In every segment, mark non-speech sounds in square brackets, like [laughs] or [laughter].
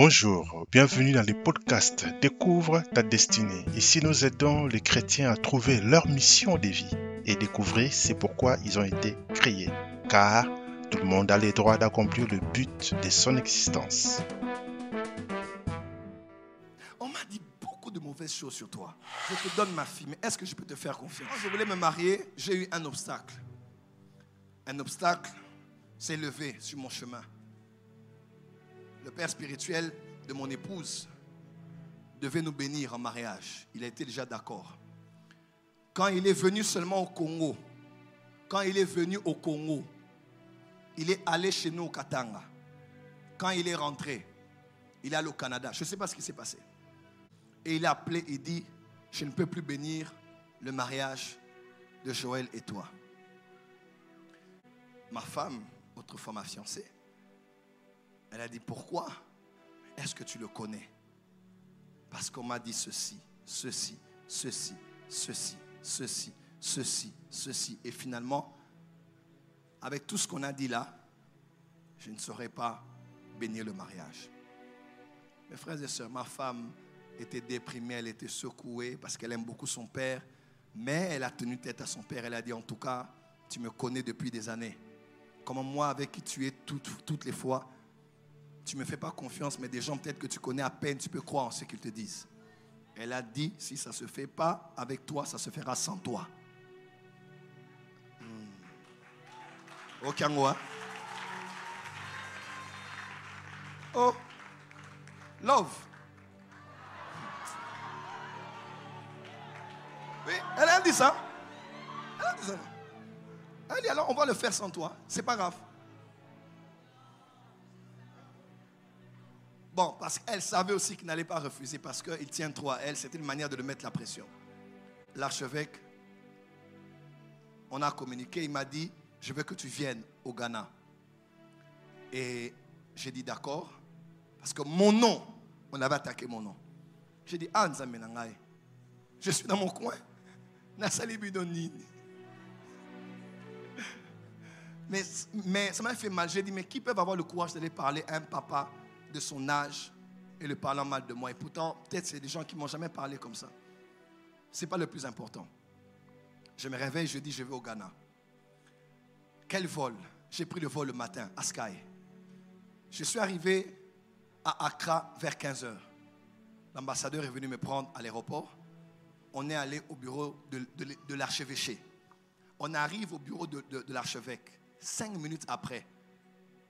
Bonjour, bienvenue dans le podcast Découvre ta destinée. Ici, nous aidons les chrétiens à trouver leur mission de vie et découvrir c'est pourquoi ils ont été créés. Car tout le monde a le droit d'accomplir le but de son existence. On m'a dit beaucoup de mauvaises choses sur toi. Je te donne ma fille, mais est-ce que je peux te faire confiance? Quand je voulais me marier, j'ai eu un obstacle. Un obstacle s'est levé sur mon chemin. Le père spirituel de mon épouse devait nous bénir en mariage. Il a été déjà d'accord. Quand il est venu seulement au Congo, quand il est venu au Congo, il est allé chez nous au Katanga. Quand il est rentré, il est allé au Canada. Je ne sais pas ce qui s'est passé. Et il a appelé et dit, je ne peux plus bénir le mariage de Joël et toi. Ma femme, autrefois ma fiancée, elle a dit, pourquoi est-ce que tu le connais? Parce qu'on m'a dit ceci, ceci, ceci, ceci, ceci, ceci, ceci. Et finalement, avec tout ce qu'on a dit là, je ne saurais pas bénir le mariage. Mes frères et sœurs, ma femme était déprimée, elle était secouée parce qu'elle aime beaucoup son père, mais elle a tenu tête à son père. Elle a dit, en tout cas, tu me connais depuis des années. Comme moi, avec qui tu es toutes, toutes les fois, tu ne me fais pas confiance, mais des gens peut-être que tu connais à peine, tu peux croire en ce qu'ils te disent. Elle a dit, si ça ne se fait pas avec toi, ça se fera sans toi. Hmm. Ok, moi. Oh, love. Oui, elle a dit ça. Elle a dit ça. Elle dit alors on va le faire sans toi. C'est pas grave. Parce qu'elle savait aussi qu'il n'allait pas refuser parce qu'il tient trop à elle. C'était une manière de le mettre la pression. L'archevêque, on a communiqué. Il m'a dit Je veux que tu viennes au Ghana. Et j'ai dit D'accord. Parce que mon nom, on avait attaqué mon nom. J'ai dit Ah, je suis dans mon coin. Mais, mais ça m'a fait mal. J'ai dit Mais qui peut avoir le courage d'aller parler à un papa de son âge et le parlant mal de moi. Et pourtant, peut-être c'est des gens qui m'ont jamais parlé comme ça. Ce n'est pas le plus important. Je me réveille, je dis, je vais au Ghana. Quel vol? J'ai pris le vol le matin à Sky. Je suis arrivé à Accra vers 15h. L'ambassadeur est venu me prendre à l'aéroport. On est allé au bureau de, l'archevêché. On arrive au bureau de, l'archevêque. Cinq minutes après,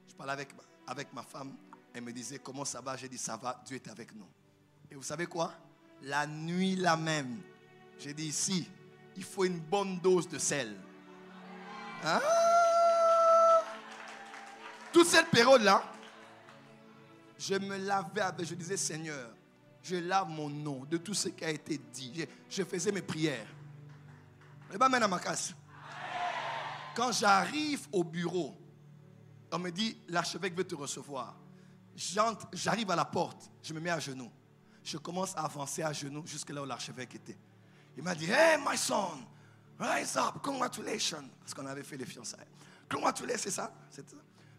je parle avec, avec ma femme. Elle me disait, comment ça va? J'ai dit, ça va, Dieu est avec nous. Et vous savez quoi? La nuit là même, j'ai dit, ici, il faut une bonne dose de sel. Ah! Toute cette période-là, je me lavais avec, je disais, Seigneur, je lave mon nom de tout ce qui a été dit. Je, faisais mes prières. Et pas maintenant ma casse. Quand j'arrive au bureau, on me dit, l'archevêque veut te recevoir j'arrive à la porte, je me mets à genoux. Je commence à avancer à genoux jusque là où l'archevêque était. Il m'a dit, Hey, my son, rise up, congratulations. Parce qu'on avait fait les fiançailles. Congratulations, c'est ça, ça?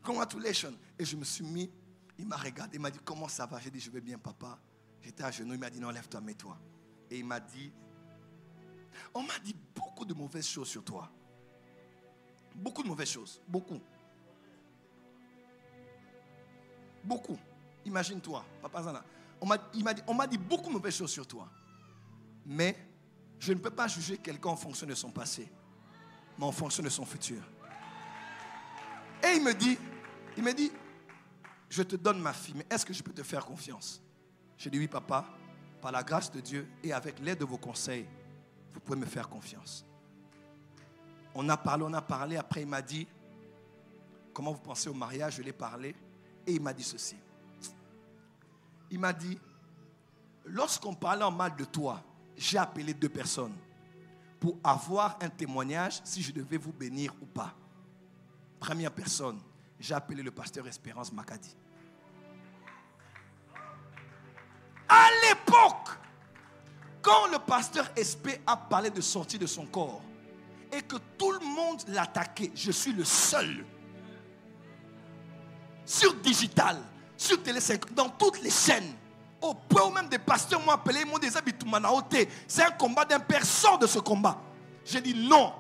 Congratulations. Et je me suis mis, il m'a regardé, il m'a dit, Comment ça va? J'ai dit, Je vais bien, papa. J'étais à genoux, il m'a dit, Non, lève-toi, mets-toi. Et il m'a dit, On m'a dit beaucoup de mauvaises choses sur toi. Beaucoup de mauvaises choses, beaucoup. Beaucoup. Imagine-toi, Papa Zana. On m'a dit, beaucoup de mauvaises choses sur toi. Mais je ne peux pas juger quelqu'un en fonction de son passé, mais en fonction de son futur. Et il me dit, il me dit, je te donne ma fille, mais est-ce que je peux te faire confiance? J'ai dit oui, papa, par la grâce de Dieu et avec l'aide de vos conseils, vous pouvez me faire confiance. On a parlé, on a parlé, après il m'a dit, comment vous pensez au mariage? Je l'ai parlé. Et il m'a dit ceci. Il m'a dit, lorsqu'on parlait en mal de toi, j'ai appelé deux personnes pour avoir un témoignage si je devais vous bénir ou pas. Première personne, j'ai appelé le pasteur Espérance Makadi. À l'époque, quand le pasteur Espé a parlé de sortir de son corps et que tout le monde l'attaquait, je suis le seul sur digital, sur Télé 5, dans toutes les chaînes. Au point où même des pasteurs m'ont appelé, ils m'ont dit C'est un combat d'un père, de ce combat. J'ai dit non.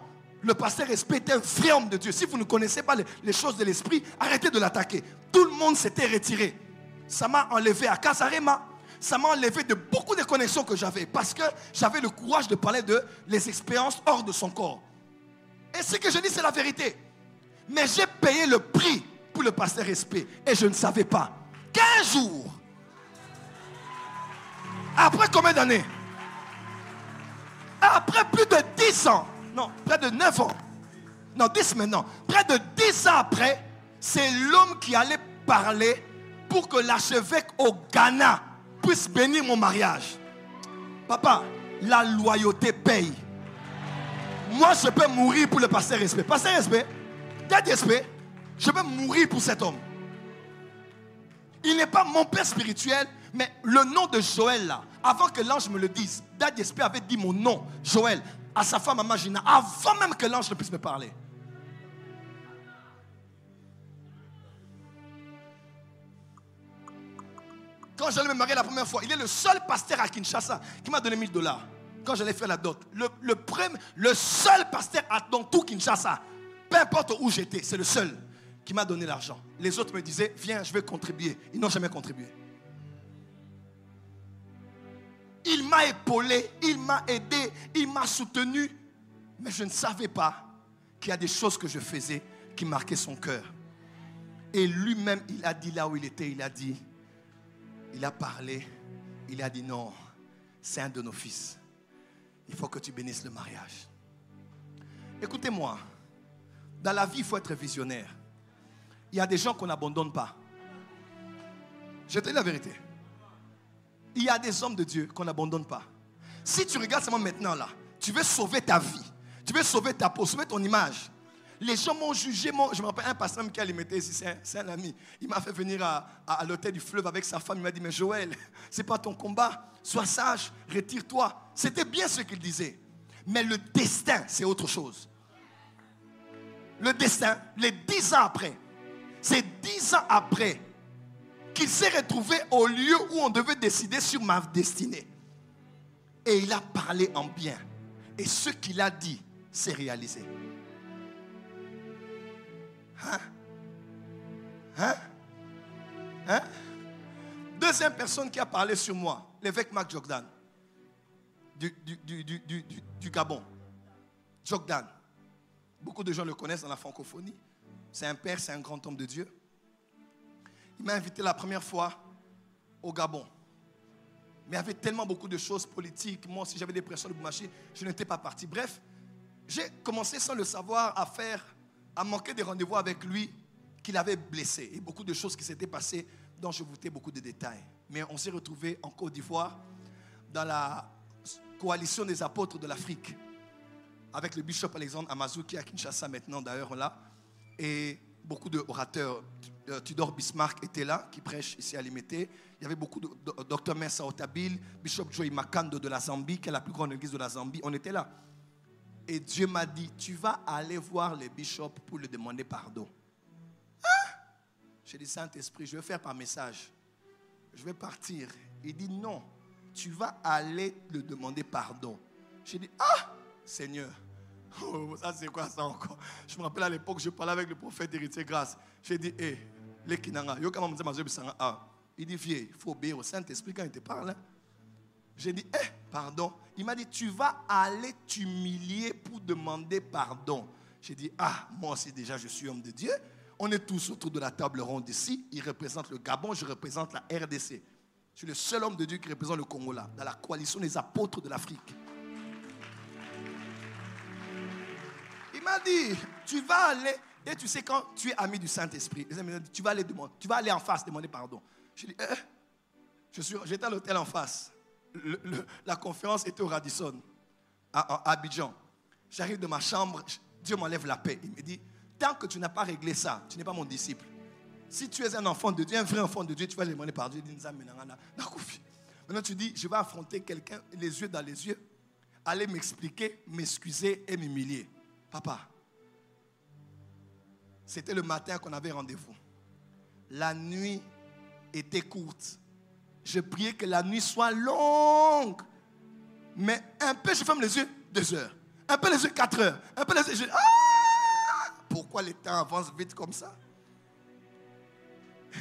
Le pasteur Respect est un vrai homme de Dieu. Si vous ne connaissez pas les, choses de l'esprit, arrêtez de l'attaquer. Tout le monde s'était retiré. Ça m'a enlevé à Casarema. Ça m'a enlevé de beaucoup de connexions que j'avais. Parce que j'avais le courage de parler de les expériences hors de son corps. Et ce que je dis, c'est la vérité. Mais j'ai payé le prix le pasteur Respect. Et je ne savais pas. 15 jours. Après combien d'années? Après plus de 10 ans. Non, près de 9 ans. Non, 10 maintenant. Près de 10 ans après, c'est l'homme qui allait parler pour que l'archevêque au Ghana puisse bénir mon mariage. Papa, la loyauté paye. Moi, je peux mourir pour le pasteur respect. Pasteur respect, date respect, je peux mourir pour cet homme. Il n'est pas mon père spirituel, mais le nom de Joël là, avant que l'ange me le dise, Dad avait dit mon nom, Joël, à sa femme Magina, avant même que l'ange ne puisse me parler. Quand j'allais me marier la première fois, il est le seul pasteur à Kinshasa qui m'a donné 1000 dollars. Quand j'allais faire la dot. Le, le, le seul pasteur dans tout Kinshasa, peu importe où j'étais, c'est le seul qui m'a donné l'argent. Les autres me disaient, viens, je vais contribuer. Ils n'ont jamais contribué. Il m'a épaulé, il m'a aidé, il m'a soutenu. Mais je ne savais pas qu'il y a des choses que je faisais qui marquaient son cœur. Et lui-même, il a dit là où il était, il a dit, il a parlé, il a dit non, c'est un de nos fils. Il faut que tu bénisses le mariage. Écoutez-moi, dans la vie, il faut être visionnaire. Il y a des gens qu'on n'abandonne pas. Je te dis la vérité. Il y a des hommes de Dieu qu'on n'abandonne pas. Si tu regardes seulement maintenant là, tu veux sauver ta vie, tu veux sauver ta peau, sauver ton image. Les gens m'ont jugé. je me rappelle un pasteur qui mettait ici, c'est un, ami. Il m'a fait venir à, l'hôtel du fleuve avec sa femme. Il m'a dit Mais Joël, [laughs] c'est pas ton combat. Sois sage, retire-toi. C'était bien ce qu'il disait. Mais le destin, c'est autre chose. Le destin, les dix ans après, c'est dix ans après qu'il s'est retrouvé au lieu où on devait décider sur ma destinée. Et il a parlé en bien. Et ce qu'il a dit s'est réalisé. Hein? Hein? Hein? Deuxième personne qui a parlé sur moi, l'évêque Marc Jordan, du, du, Gabon. Jordan. Beaucoup de gens le connaissent dans la francophonie. C'est un père, c'est un grand homme de Dieu. Il m'a invité la première fois au Gabon. Mais il y avait tellement beaucoup de choses politiques. Moi, si j'avais des pressions de Boumaché, je n'étais pas parti. Bref, j'ai commencé sans le savoir à faire a manqué des rendez-vous avec lui qu'il avait blessé. Et beaucoup de choses qui s'étaient passées dont je vous beaucoup de détails. Mais on s'est retrouvé en Côte d'Ivoire dans la coalition des apôtres de l'Afrique avec le bishop Alexandre Amazou qui est à Kinshasa maintenant d'ailleurs là. Et beaucoup d'orateurs. Euh, Tudor Bismarck était là, qui prêche ici à Limité. Il y avait beaucoup de Dr Mensa Otabil, Bishop Joey Makando de la Zambie, qui est la plus grande église de la Zambie. On était là. Et Dieu m'a dit, tu vas aller voir le bishop pour lui demander pardon. Hein? J'ai dit, Saint-Esprit, je vais faire par message. Je vais partir. Il dit, non, tu vas aller le demander pardon. J'ai dit, ah, Seigneur, oh, ça c'est quoi ça encore? Je me rappelle à l'époque, je parlais avec le prophète héritier grâce. J'ai dit, hé, les kinanga, ah. Il dit, vieux, il faut obéir au Saint-Esprit quand il te parle. Hein. J'ai dit, eh, pardon. Il m'a dit, tu vas aller t'humilier pour demander pardon. J'ai dit, ah, moi aussi déjà, je suis homme de Dieu. On est tous autour de la table ronde ici. Il représente le Gabon, je représente la RDC. Je suis le seul homme de Dieu qui représente le Congo là, dans la coalition des apôtres de l'Afrique. M'a dit, tu vas aller, et tu sais quand tu es ami du Saint-Esprit, tu vas aller demander, tu vas aller en face demander pardon. J'ai dit, eh, j'étais à l'hôtel en face la conférence était au Radisson, à, Abidjan. J'arrive de ma chambre, Dieu m'enlève la paix. Il me dit, tant que tu n'as pas réglé ça, tu n'es pas mon disciple. Si tu es un enfant de Dieu, un vrai enfant de Dieu, tu vas demander par Dieu. Maintenant, tu dis, je vais affronter quelqu'un, les yeux dans les yeux, aller m'expliquer, m'excuser et m'humilier. Papa, c'était le matin qu'on avait rendez-vous. La nuit, était courte. Je priais que la nuit soit longue. Mais un peu, je ferme les yeux, deux heures. Un peu les yeux, quatre heures. Un peu les yeux, je... Ah Pourquoi le temps avance vite comme ça? [laughs]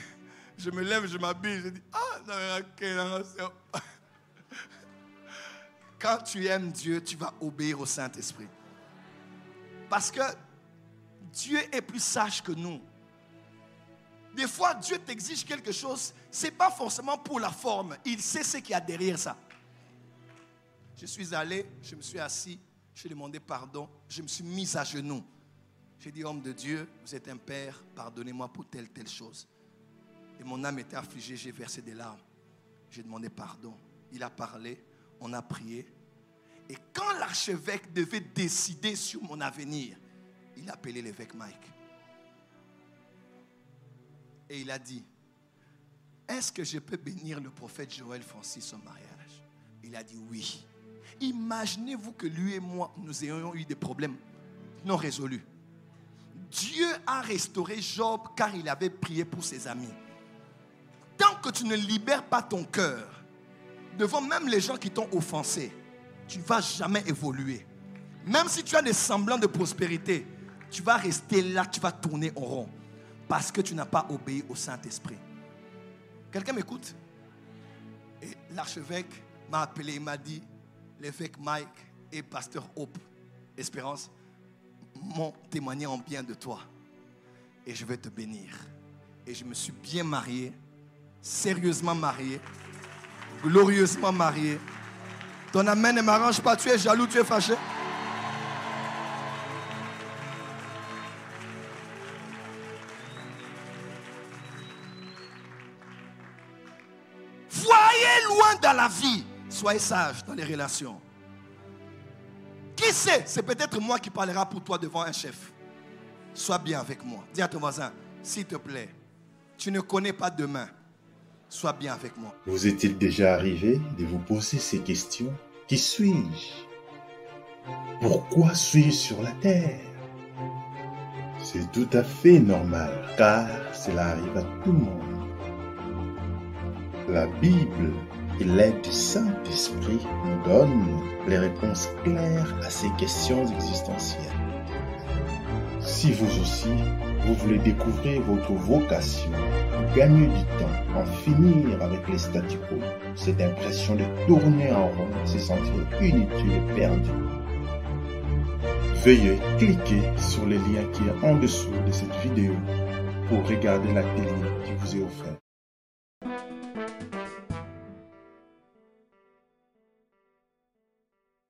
Je me lève, je m'habille, je dis, ah, non, [laughs] Quand tu aimes Dieu, tu vas obéir au Saint-Esprit. Parce que Dieu est plus sage que nous. Des fois, Dieu t'exige quelque chose, ce n'est pas forcément pour la forme. Il sait ce qu'il y a derrière ça. Je suis allé, je me suis assis, j'ai demandé pardon, je me suis mis à genoux. J'ai dit, homme de Dieu, vous êtes un père, pardonnez-moi pour telle, telle chose. Et mon âme était affligée, j'ai versé des larmes. J'ai demandé pardon. Il a parlé, on a prié. Et quand l'archevêque devait décider sur mon avenir, il a appelé l'évêque Mike. Et il a dit, est-ce que je peux bénir le prophète Joël Francis au mariage? Il a dit oui. Imaginez-vous que lui et moi, nous ayons eu des problèmes non résolus. Dieu a restauré Job car il avait prié pour ses amis. Tant que tu ne libères pas ton cœur devant même les gens qui t'ont offensé, tu ne vas jamais évoluer. Même si tu as des semblants de prospérité, tu vas rester là, tu vas tourner en rond. Parce que tu n'as pas obéi au Saint-Esprit. Quelqu'un m'écoute? Et l'archevêque m'a appelé, il m'a dit, l'évêque Mike et pasteur Hope, Espérance, m'ont témoigné en bien de toi. Et je vais te bénir. Et je me suis bien marié, sérieusement marié, glorieusement marié. Ton amen ne m'arrange pas, tu es jaloux, tu es fâché. Voyez loin dans la vie Soyez sage dans les relations. Qui sait, c'est peut-être moi qui parlera pour toi devant un chef. Sois bien avec moi. Dis à ton voisin, s'il te plaît, tu ne connais pas demain. Sois bien avec moi. Vous est-il déjà arrivé de vous poser ces questions? Qui suis-je? Pourquoi suis-je sur la terre? C'est tout à fait normal, car cela arrive à tout le monde. La Bible et l'aide du Saint-Esprit nous donne les réponses claires à ces questions existentielles. Si vous aussi, vous voulez découvrir votre vocation, gagner du temps, en finir avec les statu quo, cette impression de tourner en rond, se sentir inutile et perdu, veuillez cliquer sur le lien qui est en dessous de cette vidéo pour regarder la télé qui vous est offerte.